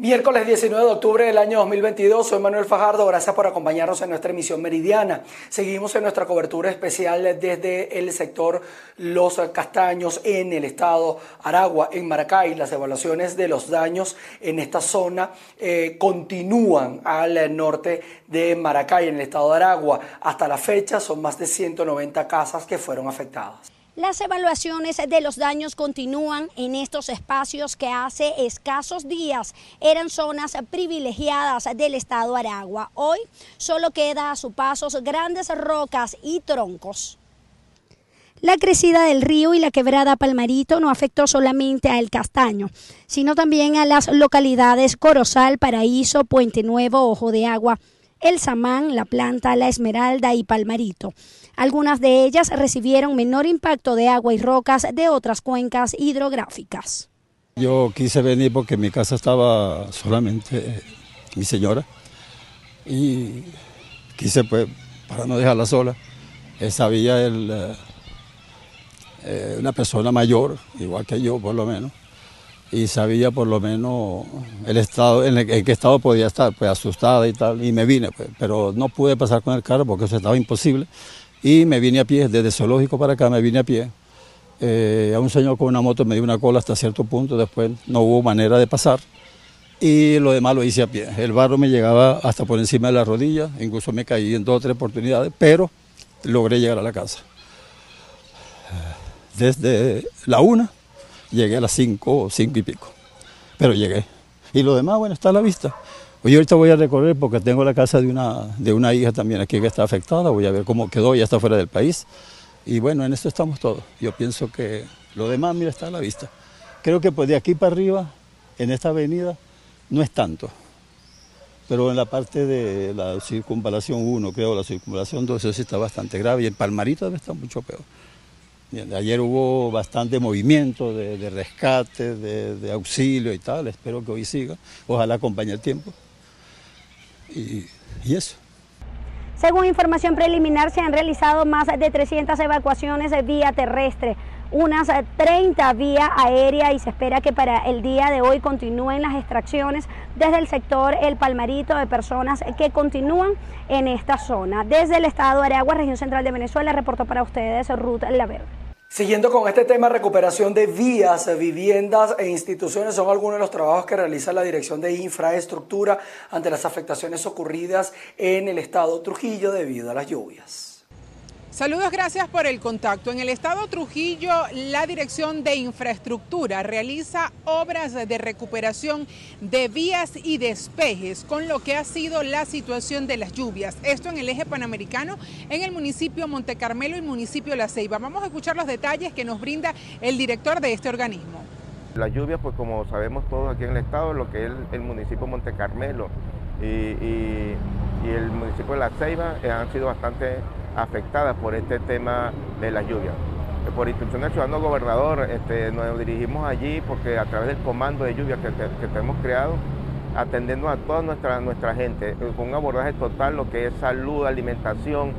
Miércoles 19 de octubre del año 2022, soy Manuel Fajardo, gracias por acompañarnos en nuestra emisión meridiana. Seguimos en nuestra cobertura especial desde el sector Los Castaños en el estado Aragua, en Maracay. Las evaluaciones de los daños en esta zona eh, continúan al norte de Maracay, en el estado de Aragua. Hasta la fecha son más de 190 casas que fueron afectadas. Las evaluaciones de los daños continúan en estos espacios que hace escasos días eran zonas privilegiadas del estado Aragua. Hoy solo queda a su paso grandes rocas y troncos. La crecida del río y la quebrada Palmarito no afectó solamente a El Castaño, sino también a las localidades Corozal, Paraíso, Puente Nuevo, Ojo de Agua, El Samán, La Planta, La Esmeralda y Palmarito. Algunas de ellas recibieron menor impacto de agua y rocas de otras cuencas hidrográficas. Yo quise venir porque mi casa estaba solamente eh, mi señora y quise pues para no dejarla sola. sabía el, eh, eh, una persona mayor, igual que yo por lo menos, y sabía por lo menos el estado en, el, en qué estado podía estar, pues asustada y tal, y me vine, pues, pero no pude pasar con el carro porque eso estaba imposible y me vine a pie, desde zoológico para acá me vine a pie. Eh, a un señor con una moto me dio una cola hasta cierto punto, después no hubo manera de pasar y lo demás lo hice a pie. El barro me llegaba hasta por encima de la rodilla, incluso me caí en dos o tres oportunidades, pero logré llegar a la casa. Desde la una llegué a las cinco o cinco y pico, pero llegué. Y lo demás, bueno, está a la vista. Hoy ahorita voy a recorrer porque tengo la casa de una, de una hija también aquí que está afectada, voy a ver cómo quedó, ya está fuera del país. Y bueno, en esto estamos todos. Yo pienso que lo demás, mira, está a la vista. Creo que pues de aquí para arriba, en esta avenida, no es tanto. Pero en la parte de la circunvalación 1, creo, la circunvalación 2, eso sí está bastante grave. Y en Palmarito debe estar mucho peor. Ayer hubo bastante movimiento de, rescate, de, auxilio y tal. Espero que hoy siga. Ojalá acompañe el tiempo y, eso. Según información preliminar, se han realizado más de 300 evacuaciones de vía terrestre, unas 30 vía aérea y se espera que para el día de hoy continúen las extracciones desde el sector El Palmarito de personas que continúan en esta zona. Desde el estado de Aragua, región central de Venezuela, reportó para ustedes Ruth Laverde. Siguiendo con este tema, recuperación de vías, viviendas e instituciones son algunos de los trabajos que realiza la Dirección de Infraestructura ante las afectaciones ocurridas en el estado Trujillo debido a las lluvias. Saludos, gracias por el contacto. En el estado Trujillo, la Dirección de Infraestructura realiza obras de recuperación de vías y despejes con lo que ha sido la situación de las lluvias. Esto en el eje panamericano, en el municipio Monte Carmelo y municipio La Ceiba. Vamos a escuchar los detalles que nos brinda el director de este organismo. Las lluvias, pues como sabemos todos aquí en el estado, lo que es el, municipio Monte Carmelo y, el municipio de La Ceiba eh, han sido bastante afectadas por este tema de las lluvias. Por instrucción del ciudadano gobernador este, nos dirigimos allí porque a través del comando de lluvia que, tenemos creado, atendiendo a toda nuestra, nuestra gente, eh, con un abordaje total, lo que es salud, alimentación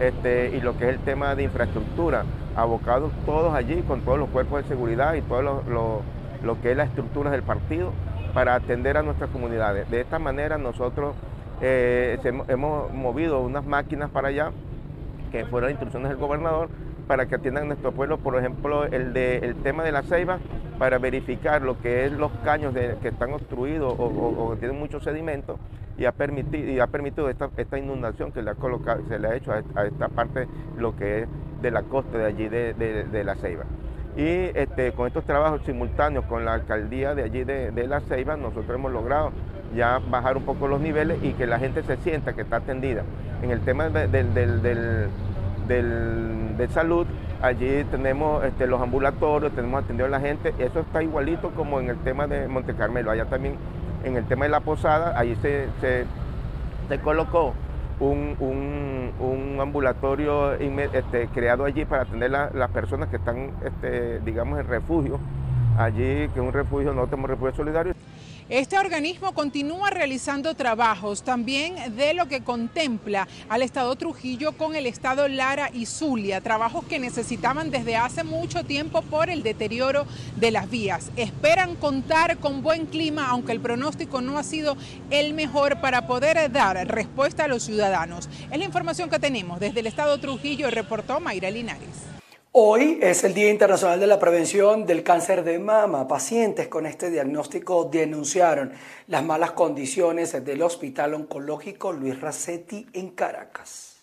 este, y lo que es el tema de infraestructura, abocados todos allí con todos los cuerpos de seguridad y todo lo, que es la estructura del partido para atender a nuestras comunidades. De esta manera nosotros eh, hemos movido unas máquinas para allá que fueron instrucciones del gobernador para que atiendan nuestro pueblo, por ejemplo, el, de, el tema de la ceiba, para verificar lo que es los caños que están obstruidos o, que tienen mucho sedimento y ha permitido, y ha permitido esta, inundación que le ha colocado, se le ha hecho a, esta parte, lo que es de la costa de allí de, la ceiba. Y este, con estos trabajos simultáneos con la alcaldía de allí de, la ceiba, nosotros hemos logrado ya bajar un poco los niveles y que la gente se sienta que está atendida. En el tema del de salud, allí tenemos este, los ambulatorios, tenemos atendido a la gente, eso está igualito como en el tema de Monte Carmelo, allá también en el tema de la posada, allí se, se, colocó un, un, ambulatorio este, creado allí para atender a las personas que están, este, digamos, en refugio, allí, que es un refugio, no tenemos refugio solidario. Este organismo continúa realizando trabajos también de lo que contempla al Estado Trujillo con el Estado Lara y Zulia, trabajos que necesitaban desde hace mucho tiempo por el deterioro de las vías. Esperan contar con buen clima, aunque el pronóstico no ha sido el mejor para poder dar respuesta a los ciudadanos. Es la información que tenemos desde el Estado Trujillo, reportó Mayra Linares. Hoy es el Día Internacional de la Prevención del Cáncer de Mama. Pacientes con este diagnóstico denunciaron las malas condiciones del Hospital Oncológico Luis Racetti en Caracas.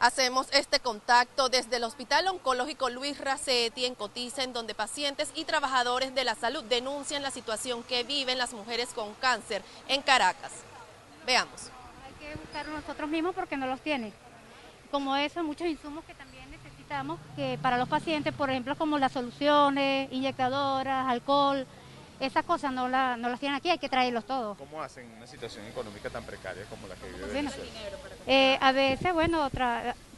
Hacemos este contacto desde el Hospital Oncológico Luis Racetti en Cotiza, en donde pacientes y trabajadores de la salud denuncian la situación que viven las mujeres con cáncer en Caracas. Veamos. Hay que buscarlo nosotros mismos porque no los tiene. Como eso, muchos insumos que que para los pacientes, por ejemplo, como las soluciones, inyectadoras, alcohol, esas cosas no, la, no las tienen aquí, hay que traerlos todos. ¿Cómo hacen una situación económica tan precaria como la que vive eh, A veces, bueno,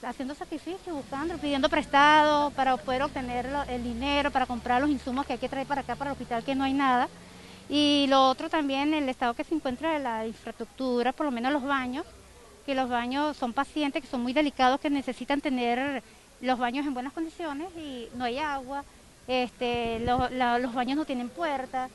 haciendo sacrificios, buscando, pidiendo prestado para poder obtener el dinero, para comprar los insumos que hay que traer para acá, para el hospital, que no hay nada. Y lo otro también, el estado que se encuentra de la infraestructura, por lo menos los baños, que los baños son pacientes que son muy delicados, que necesitan tener los baños en buenas condiciones y no hay agua, este, los baños no tienen puertas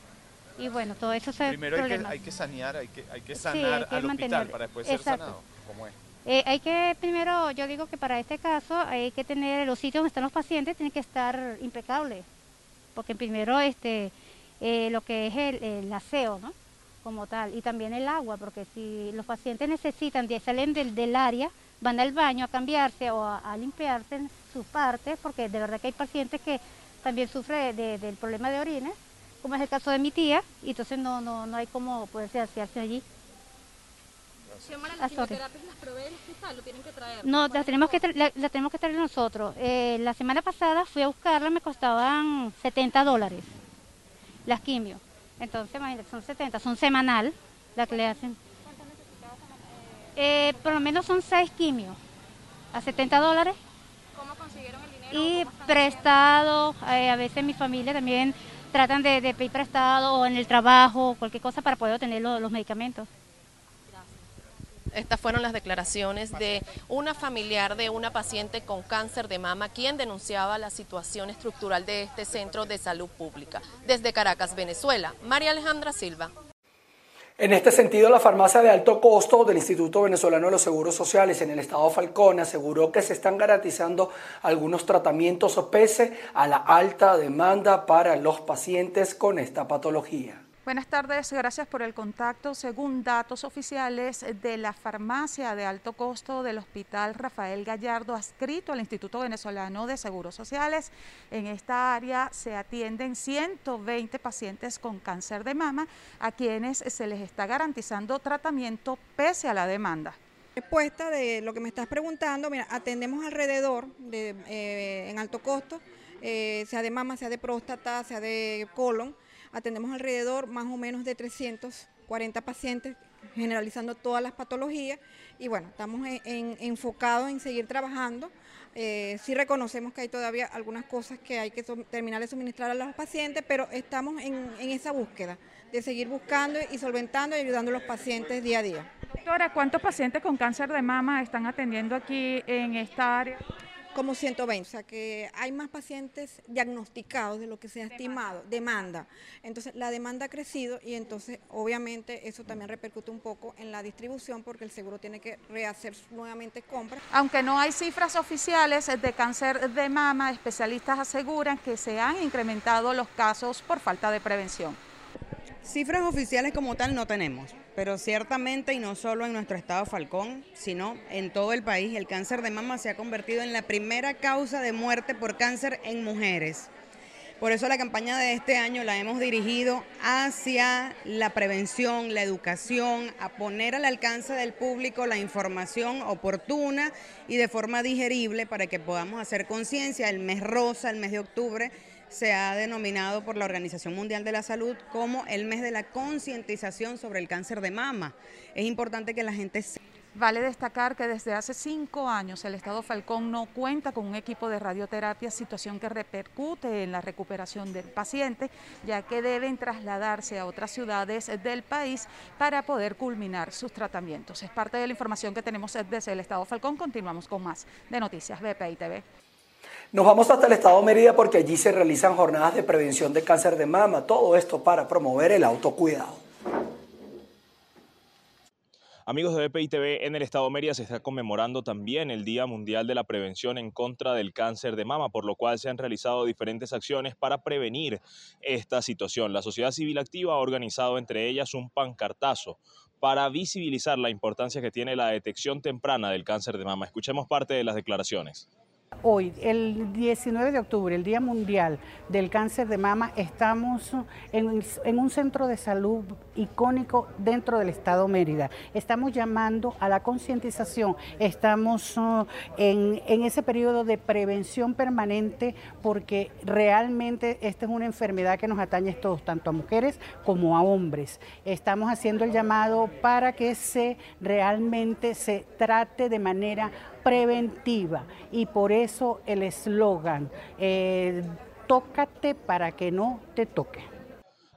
y bueno, todo eso se Primero hay que, hay que, sanear, hay que, hay que sanar al hospital para después ser sanado, ¿cómo es? Eh, hay que primero, yo digo que para este caso hay que tener los sitios donde están los pacientes tienen que estar impecables, porque primero este eh, lo que es el, aseo, ¿no? Como tal, y también el agua, porque si los pacientes necesitan, salen del, del área, van al baño a cambiarse o a, limpiarse en sus partes, porque de verdad que hay pacientes que también sufren del problema de orines, como es el caso de mi tía, y entonces no, no, no hay cómo poderse hacerse allí. ¿Las quimioterapias las provee el hospital? ¿Lo tienen que traer? No, las tenemos que, la, tenemos que traer nosotros. Eh, la semana pasada fui a buscarla, me costaban 70 dólares las quimios. Entonces, imagínate, son 70, son semanal la que le hacen. Eh, por lo menos son seis quimios a 70 dólares. ¿Cómo consiguieron el dinero? Y prestado, eh, a veces mi familia también tratan de, pedir prestado o en el trabajo, cualquier cosa para poder obtener los medicamentos. Estas fueron las declaraciones de una familiar de una paciente con cáncer de mama, quien denunciaba la situación estructural de este centro de salud pública. Desde Caracas, Venezuela, María Alejandra Silva. En este sentido, la farmacia de alto costo del Instituto Venezolano de los Seguros Sociales en el estado Falcón aseguró que se están garantizando algunos tratamientos pese a la alta demanda para los pacientes con esta patología. Buenas tardes, gracias por el contacto. Según datos oficiales de la farmacia de alto costo del Hospital Rafael Gallardo, adscrito al Instituto Venezolano de Seguros Sociales, en esta área se atienden 120 pacientes con cáncer de mama a quienes se les está garantizando tratamiento pese a la demanda. Respuesta de lo que me estás preguntando, mira, atendemos alrededor de, eh, en alto costo, eh, sea de mama, sea de próstata, sea de colon, atendemos alrededor más o menos de 340 pacientes generalizando todas las patologías y bueno, estamos enfocados en seguir trabajando. Eh, sí reconocemos que hay todavía algunas cosas que hay que terminar de suministrar a los pacientes, pero estamos en, en esa búsqueda de seguir buscando y solventando y ayudando a los pacientes día a día. Doctora, ¿cuántos pacientes con cáncer de mama están atendiendo aquí en esta área? Como 120, o sea que hay más pacientes diagnosticados de lo que se ha estimado, demanda. Entonces la demanda ha crecido y entonces obviamente eso también repercute un poco en la distribución porque el seguro tiene que rehacer nuevamente compras. Aunque no hay cifras oficiales de cáncer de mama, especialistas aseguran que se han incrementado los casos por falta de prevención. Cifras oficiales como tal no tenemos pero ciertamente y no solo en nuestro estado Falcón, sino en todo el país, el cáncer de mama se ha convertido en la primera causa de muerte por cáncer en mujeres. Por eso la campaña de este año la hemos dirigido hacia la prevención, la educación, a poner al alcance del público la información oportuna y de forma digerible para que podamos hacer conciencia el mes rosa, el mes de octubre, se ha denominado por la Organización Mundial de la Salud como el mes de la concientización sobre el cáncer de mama. Es importante que la gente Vale destacar que desde hace cinco años el Estado Falcón no cuenta con un equipo de radioterapia, situación que repercute en la recuperación del paciente, ya que deben trasladarse a otras ciudades del país para poder culminar sus tratamientos. Es parte de la información que tenemos desde el Estado Falcón. Continuamos con más de Noticias BPI TV. Nos vamos hasta el estado de Mérida porque allí se realizan jornadas de prevención de cáncer de mama, todo esto para promover el autocuidado. Amigos de BPI TV, en el estado de Mérida se está conmemorando también el Día Mundial de la Prevención en contra del cáncer de mama, por lo cual se han realizado diferentes acciones para prevenir esta situación. La sociedad civil activa ha organizado entre ellas un pancartazo para visibilizar la importancia que tiene la detección temprana del cáncer de mama. Escuchemos parte de las declaraciones. Hoy, el 19 de octubre, el Día Mundial del Cáncer de Mama, estamos en, un centro de salud icónico dentro del Estado Mérida. Estamos llamando a la concientización, estamos uh, en, en, ese periodo de prevención permanente porque realmente esta es una enfermedad que nos atañe a todos, tanto a mujeres como a hombres. Estamos haciendo el llamado para que se realmente se trate de manera preventiva y por eso el eslogan, eh, tócate para que no te toque.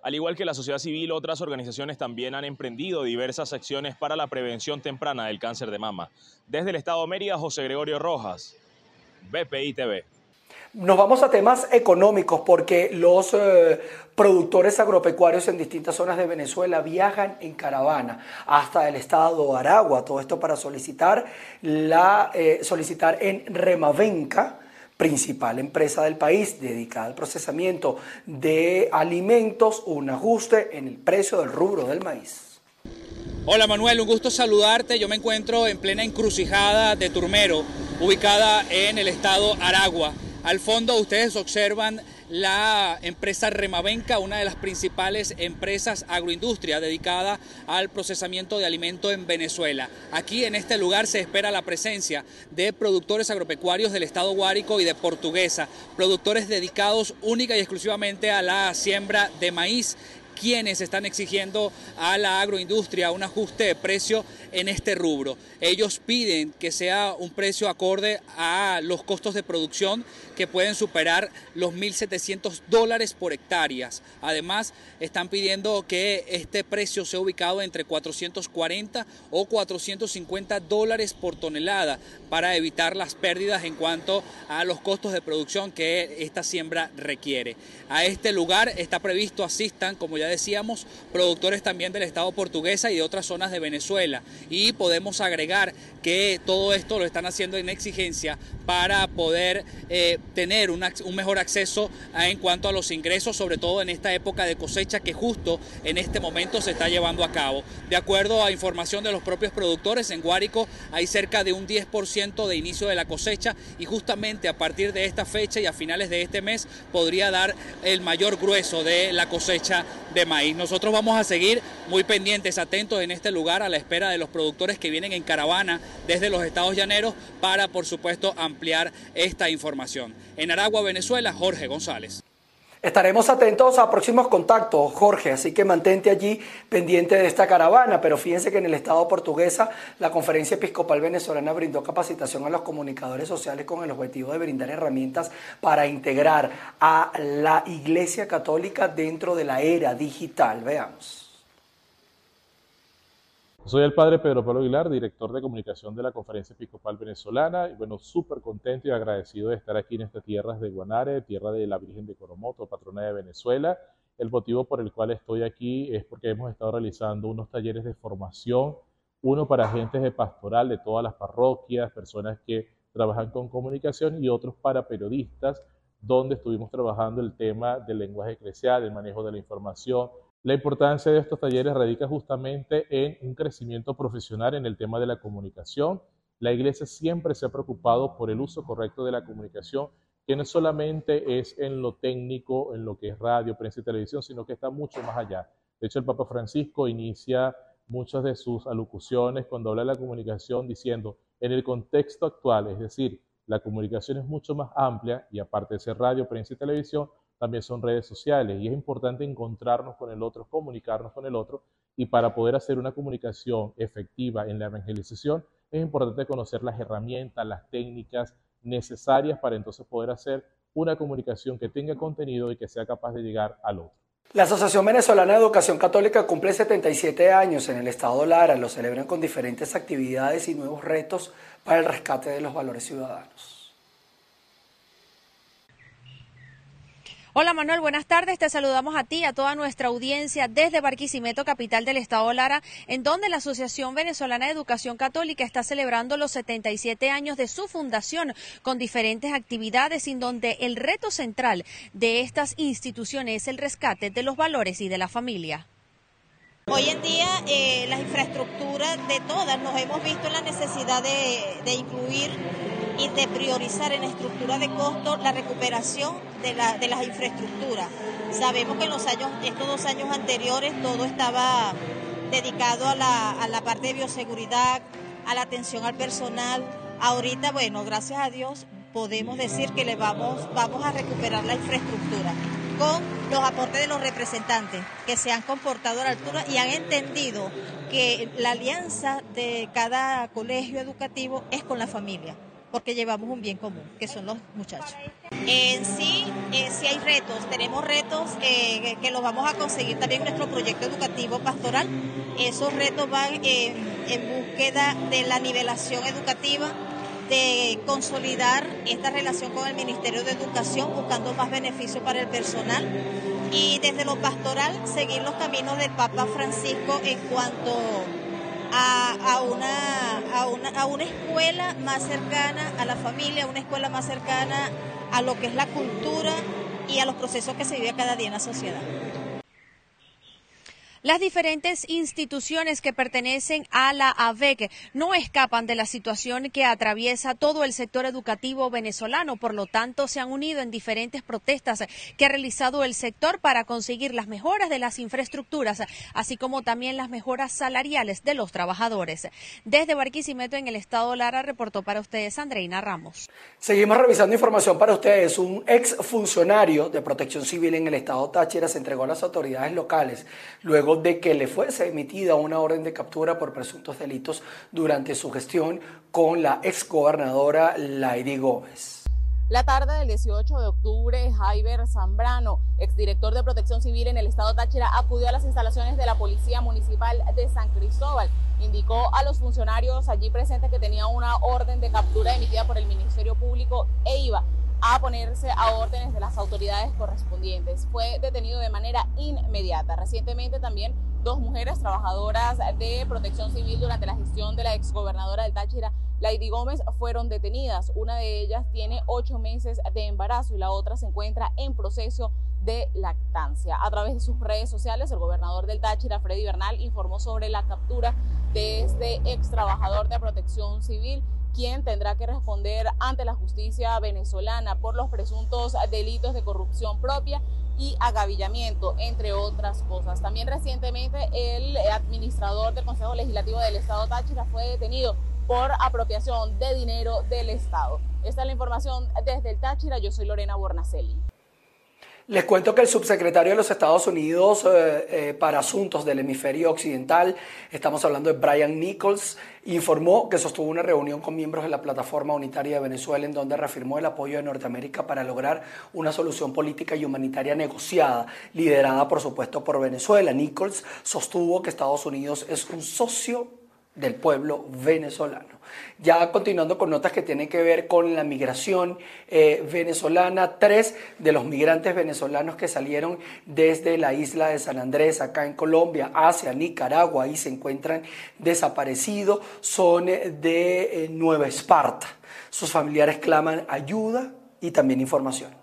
Al igual que la sociedad civil, otras organizaciones también han emprendido diversas acciones para la prevención temprana del cáncer de mama. Desde el Estado de Mérida, José Gregorio Rojas, BPI TV. Nos vamos a temas económicos porque los eh, productores agropecuarios en distintas zonas de Venezuela viajan en caravana hasta el estado de Aragua. Todo esto para solicitar, la, eh, solicitar en Remavenca principal empresa del país dedicada al procesamiento de alimentos, un ajuste en el precio del rubro del maíz. Hola Manuel, un gusto saludarte. Yo me encuentro en plena encrucijada de Turmero, ubicada en el estado Aragua. Al fondo ustedes observan la empresa Remavenca, una de las principales empresas agroindustria dedicada al procesamiento de alimentos en Venezuela. Aquí en este lugar se espera la presencia de productores agropecuarios del estado Guárico y de Portuguesa, productores dedicados única y exclusivamente a la siembra de maíz quienes están exigiendo a la agroindustria un ajuste de precio en este rubro. Ellos piden que sea un precio acorde a los costos de producción que pueden superar los 1.700 dólares por hectáreas. Además, están pidiendo que este precio sea ubicado entre 440 o 450 dólares por tonelada para evitar las pérdidas en cuanto a los costos de producción que esta siembra requiere. A este lugar está previsto asistan, como ya decíamos, productores también del Estado portuguesa y de otras zonas de Venezuela. Y podemos agregar que todo esto lo están haciendo en exigencia para poder eh, tener un, mejor acceso en cuanto a los ingresos, sobre todo en esta época de cosecha que justo en este momento se está llevando a cabo. De acuerdo a información de los propios productores, en Guárico hay cerca de un 10% de inicio de la cosecha y justamente a partir de esta fecha y a finales de este mes podría dar el mayor grueso de la cosecha de maíz. Nosotros vamos a seguir muy pendientes, atentos en este lugar a la espera de los productores que vienen en caravana desde los estados llaneros para, por supuesto, ampliar esta información. En Aragua, Venezuela, Jorge González. Estaremos atentos a próximos contactos, Jorge, así que mantente allí pendiente de esta caravana, pero fíjense que en el Estado portuguesa la Conferencia Episcopal Venezolana brindó capacitación a los comunicadores sociales con el objetivo de brindar herramientas para integrar a la Iglesia Católica dentro de la era digital. Veamos. Soy el padre Pedro Pablo Aguilar, director de comunicación de la Conferencia Episcopal Venezolana, y bueno, súper contento y agradecido de estar aquí en estas tierras de Guanare, tierra de la Virgen de Coromoto, patrona de Venezuela. El motivo por el cual estoy aquí es porque hemos estado realizando unos talleres de formación, uno para agentes de pastoral de todas las parroquias, personas que trabajan con comunicación y otros para periodistas, donde estuvimos trabajando el tema del lenguaje eclesial, el manejo de la información, la importancia de estos talleres radica justamente en un crecimiento profesional en el tema de la comunicación. La iglesia siempre se ha preocupado por el uso correcto de la comunicación, que no solamente es en lo técnico, en lo que es radio, prensa y televisión, sino que está mucho más allá. De hecho, el Papa Francisco inicia muchas de sus alocuciones cuando habla de la comunicación diciendo, en el contexto actual, es decir, la comunicación es mucho más amplia y aparte de ser radio, prensa y televisión, también son redes sociales y es importante encontrarnos con el otro, comunicarnos con el otro y para poder hacer una comunicación efectiva en la evangelización es importante conocer las herramientas, las técnicas necesarias para entonces poder hacer una comunicación que tenga contenido y que sea capaz de llegar al otro. La Asociación Venezolana de Educación Católica cumple 77 años en el estado Lara. Lo celebran con diferentes actividades y nuevos retos para el rescate de los valores ciudadanos. Hola Manuel, buenas tardes. Te saludamos a ti a toda nuestra audiencia desde Barquisimeto, capital del estado Lara, en donde la Asociación Venezolana de Educación Católica está celebrando los 77 años de su fundación con diferentes actividades en donde el reto central de estas instituciones es el rescate de los valores y de la familia. Hoy en día eh, las infraestructuras de todas nos hemos visto la necesidad de, de incluir y de priorizar en estructura de costo la recuperación de, la, de las infraestructuras. Sabemos que en los años, estos dos años anteriores todo estaba dedicado a la, a la parte de bioseguridad, a la atención al personal. Ahorita, bueno, gracias a Dios podemos decir que le vamos, vamos a recuperar la infraestructura con los aportes de los representantes que se han comportado a la altura y han entendido que la alianza de cada colegio educativo es con la familia porque llevamos un bien común, que son los muchachos. En sí, eh, sí hay retos, tenemos retos eh, que los vamos a conseguir también en nuestro proyecto educativo pastoral. Esos retos van en búsqueda de la nivelación educativa, de consolidar esta relación con el Ministerio de Educación, buscando más beneficios para el personal. Y desde lo pastoral, seguir los caminos del Papa Francisco en cuanto a, una, a, una, a una escuela más cercana a la familia, una escuela más cercana a lo que es la cultura y a los procesos que se vive cada día en la sociedad. Las diferentes instituciones que pertenecen a la AVEC no escapan de la situación que atraviesa todo el sector educativo venezolano, por lo tanto se han unido en diferentes protestas que ha realizado el sector para conseguir las mejoras de las infraestructuras, así como también las mejoras salariales de los trabajadores. Desde Barquisimeto en el estado Lara reportó para ustedes Andreina Ramos. Seguimos revisando información para ustedes. Un ex funcionario de protección civil en el estado Táchira se entregó a las autoridades locales luego de que le fuese emitida una orden de captura por presuntos delitos durante su gestión con la exgobernadora Laidy Gómez. La tarde del 18 de octubre, Jaiber Zambrano, exdirector de Protección Civil en el estado Táchira, acudió a las instalaciones de la Policía Municipal de San Cristóbal. Indicó a los funcionarios allí presentes que tenía una orden de captura emitida por el Ministerio Público e iba a ponerse a órdenes de las autoridades correspondientes. Fue detenido de manera inmediata. Recientemente también dos mujeres trabajadoras de protección civil durante la gestión de la exgobernadora del Táchira, Lady Gómez, fueron detenidas. Una de ellas tiene ocho meses de embarazo y la otra se encuentra en proceso de lactancia. A través de sus redes sociales, el gobernador del Táchira, Freddy Bernal, informó sobre la captura de este ex trabajador de protección civil quien tendrá que responder ante la justicia venezolana por los presuntos delitos de corrupción propia y agavillamiento, entre otras cosas. También recientemente el administrador del Consejo Legislativo del Estado Táchira fue detenido por apropiación de dinero del Estado. Esta es la información desde el Táchira. Yo soy Lorena Bornacelli. Les cuento que el subsecretario de los Estados Unidos eh, eh, para Asuntos del Hemisferio Occidental, estamos hablando de Brian Nichols, informó que sostuvo una reunión con miembros de la Plataforma Unitaria de Venezuela en donde reafirmó el apoyo de Norteamérica para lograr una solución política y humanitaria negociada, liderada por supuesto por Venezuela. Nichols sostuvo que Estados Unidos es un socio del pueblo venezolano. Ya continuando con notas que tienen que ver con la migración eh, venezolana, tres de los migrantes venezolanos que salieron desde la isla de San Andrés, acá en Colombia, hacia Nicaragua y se encuentran desaparecidos, son de eh, Nueva Esparta. Sus familiares claman ayuda y también información.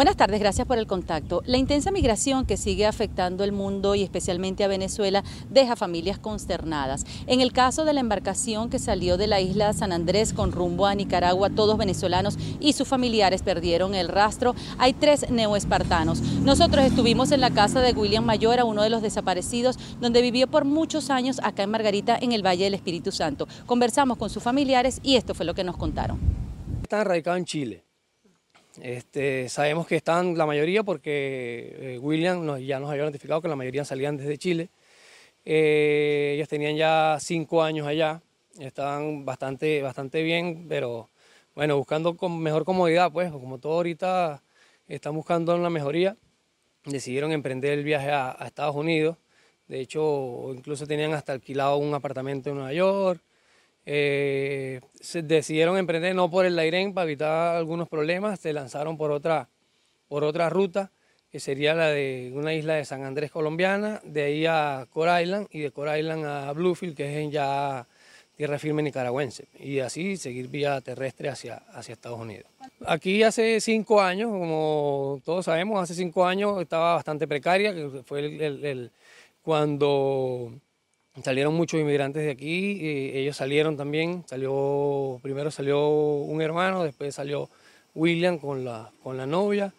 Buenas tardes, gracias por el contacto. La intensa migración que sigue afectando el mundo y especialmente a Venezuela deja familias consternadas. En el caso de la embarcación que salió de la isla San Andrés con rumbo a Nicaragua, todos venezolanos y sus familiares perdieron el rastro. Hay tres neoespartanos. Nosotros estuvimos en la casa de William Mayora, uno de los desaparecidos, donde vivió por muchos años acá en Margarita, en el Valle del Espíritu Santo. Conversamos con sus familiares y esto fue lo que nos contaron. Están radicados en Chile Este, sabemos que están la mayoría porque eh, William ya nos había notificado que la mayoría salían desde Chile. Eh, ellos tenían ya cinco años allá, estaban bastante, bastante bien, pero bueno, buscando con mejor comodidad, pues, como todo ahorita están buscando una mejoría, decidieron emprender el viaje a, Estados Unidos. De hecho, incluso tenían hasta alquilado un apartamento en Nueva York. Eh, se decidieron emprender no por el Lairén para evitar algunos problemas, se lanzaron por otra, por otra ruta que sería la de una isla de San Andrés colombiana, de ahí a Core Island y de Core Island a Bluefield, que es ya tierra firme nicaragüense, y así seguir vía terrestre hacia, hacia Estados Unidos. Aquí hace cinco años, como todos sabemos, hace cinco años estaba bastante precaria, que fue el, cuando salieron muchos inmigrantes de aquí, ellos salieron también, salió, primero salió un hermano, después salió William con la, con la novia,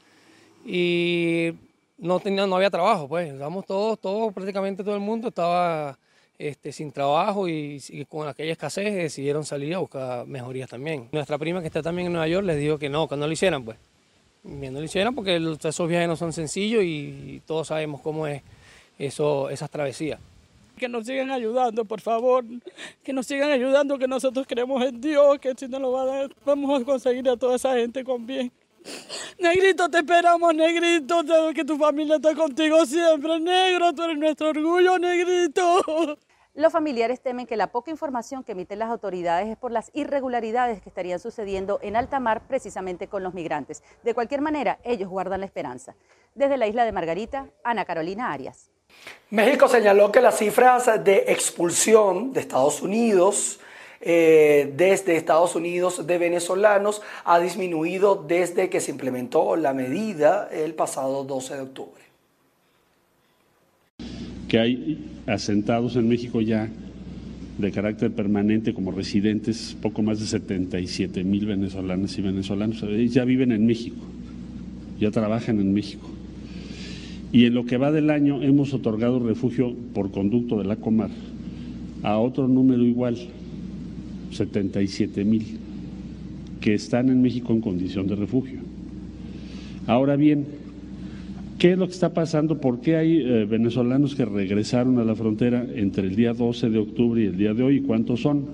y no, tenía, no había trabajo, pues, estábamos todos, todos, prácticamente todo el mundo estaba este, sin trabajo y, con aquella escasez decidieron salir a buscar mejorías también. Nuestra prima que está también en Nueva York les dijo que no, que no lo hicieran, pues, lo hicieran porque esos viajes no son sencillos y todos sabemos cómo es eso, esas travesías que nos sigan ayudando, por favor, que nos sigan ayudando, que nosotros creemos en Dios, que si no lo va a dar, vamos a conseguir a toda esa gente con bien. Negrito, te esperamos, negrito. Que tu familia está contigo siempre, negro. Tú eres nuestro orgullo, negrito. Los familiares temen que la poca información que emiten las autoridades es por las irregularidades que estarían sucediendo en alta mar precisamente con los migrantes. De cualquier manera, ellos guardan la esperanza. Desde la isla de Margarita, Ana Carolina Arias. México señaló que las cifras de expulsión de Estados Unidos eh, desde Estados Unidos de venezolanos ha disminuido desde que se implementó la medida el pasado 12 de octubre. Que hay asentados en México ya de carácter permanente como residentes, poco más de 77 mil venezolanas y venezolanos, ya viven en México, ya trabajan en México. Y en lo que va del año hemos otorgado refugio por conducto de la Comar a otro número igual, 77 mil que están en México en condición de refugio. Ahora bien, ¿qué es lo que está pasando? ¿Por qué hay eh, venezolanos que regresaron a la frontera entre el día 12 de octubre y el día de hoy? ¿Cuántos son?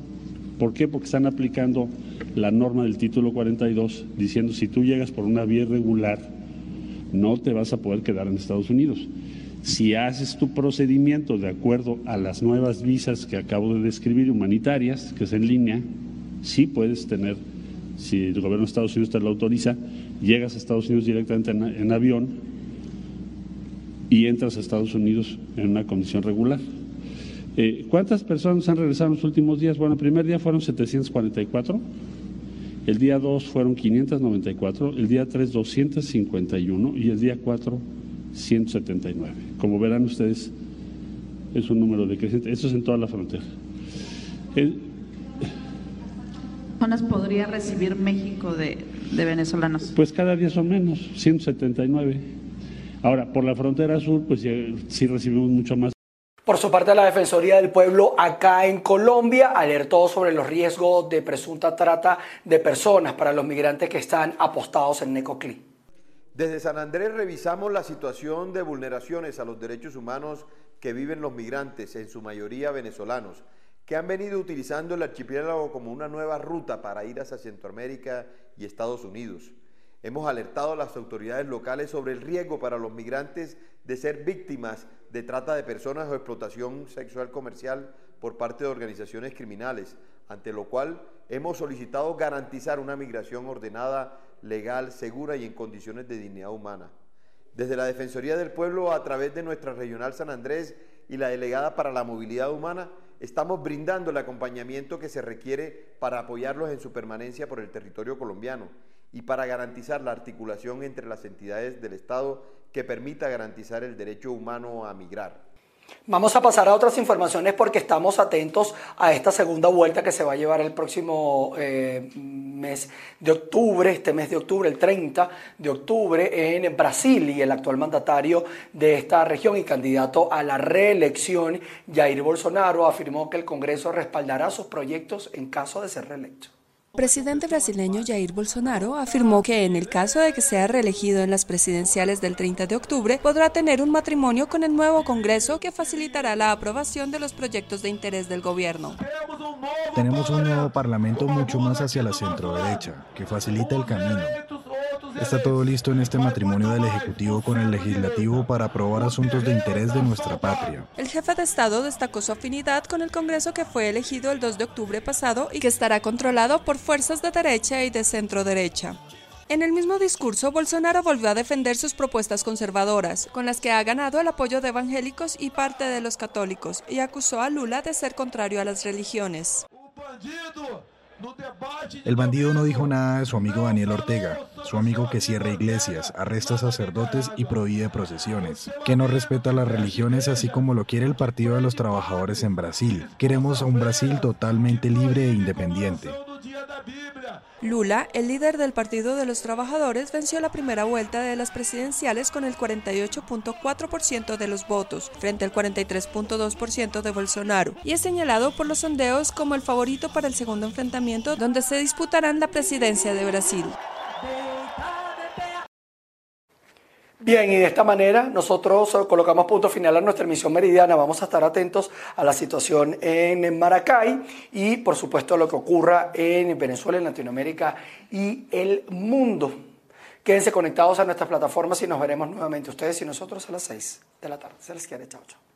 ¿Por qué? Porque están aplicando la norma del título 42 diciendo si tú llegas por una vía irregular, no te vas a poder quedar en Estados Unidos. Si haces tu procedimiento de acuerdo a las nuevas visas que acabo de describir, humanitarias, que es en línea, sí puedes tener, si el gobierno de Estados Unidos te lo autoriza, llegas a Estados Unidos directamente en, avión y entras a Estados Unidos en una condición regular. Eh, ¿Cuántas personas han regresado en los últimos días? Bueno, el primer día fueron 744, el día 2 fueron 594, el día 3 251 y el día 4 179. Como verán ustedes, es un número decreciente. Eso es en toda la frontera. ¿Cuántas podría recibir México de, de venezolanos? Pues cada día son menos, 179. Ahora, por la frontera sur, pues sí recibimos mucho más. Por su parte, la Defensoría del Pueblo acá en Colombia alertó sobre los riesgos de presunta trata de personas para los migrantes que están apostados en Necoclí. Desde San Andrés revisamos la situación de vulneraciones a los derechos humanos que viven los migrantes, en su mayoría venezolanos, que han venido utilizando el archipiélago como una nueva ruta para ir hacia Centroamérica y Estados Unidos. Hemos alertado a las autoridades locales sobre el riesgo para los migrantes de ser víctimas de trata de personas o explotación sexual comercial por parte de organizaciones criminales, ante lo cual hemos solicitado garantizar una migración ordenada legal, segura y en condiciones de dignidad humana. Desde la Defensoría del Pueblo, a través de nuestra regional San Andrés y la Delegada para la Movilidad Humana, estamos brindando el acompañamiento que se requiere para apoyarlos en su permanencia por el territorio colombiano y para garantizar la articulación entre las entidades del Estado que permita garantizar el derecho humano a migrar. Vamos a pasar a otras informaciones porque estamos atentos a esta segunda vuelta que se va a llevar el próximo eh, mes de octubre, este mes de octubre, el 30 de octubre en Brasil y el actual mandatario de esta región y candidato a la reelección, Jair Bolsonaro, afirmó que el Congreso respaldará sus proyectos en caso de ser reelecto. Presidente brasileño Jair Bolsonaro afirmó que en el caso de que sea reelegido en las presidenciales del 30 de octubre, podrá tener un matrimonio con el nuevo Congreso que facilitará la aprobación de los proyectos de interés del gobierno. Tenemos un nuevo parlamento mucho más hacia la centro-derecha, que facilita el camino. Está todo listo en este matrimonio del Ejecutivo con el Legislativo para aprobar asuntos de interés de nuestra patria. El jefe de Estado destacó su afinidad con el Congreso que fue elegido el 2 de octubre pasado y que estará controlado por fuerzas de derecha y de centro derecha. En el mismo discurso, Bolsonaro volvió a defender sus propuestas conservadoras, con las que ha ganado el apoyo de evangélicos y parte de los católicos, y acusó a Lula de ser contrario a las religiones. El bandido no dijo nada de su amigo Daniel Ortega, su amigo que cierra iglesias, arresta sacerdotes y prohíbe procesiones, que no respeta las religiones así como lo quiere el Partido de los Trabajadores en Brasil. Queremos un Brasil totalmente libre e independiente. Lula, el líder del Partido de los Trabajadores, venció la primera vuelta de las presidenciales con el 48.4% de los votos, frente al 43.2% de Bolsonaro, y es señalado por los sondeos como el favorito para el segundo enfrentamiento donde se disputarán la presidencia de Brasil. Bien, y de esta manera nosotros colocamos punto final a nuestra emisión meridiana. Vamos a estar atentos a la situación en Maracay y, por supuesto, a lo que ocurra en Venezuela, en Latinoamérica y el mundo. Quédense conectados a nuestras plataformas y nos veremos nuevamente ustedes y nosotros a las 6 de la tarde. Se les quiere, chao, chao.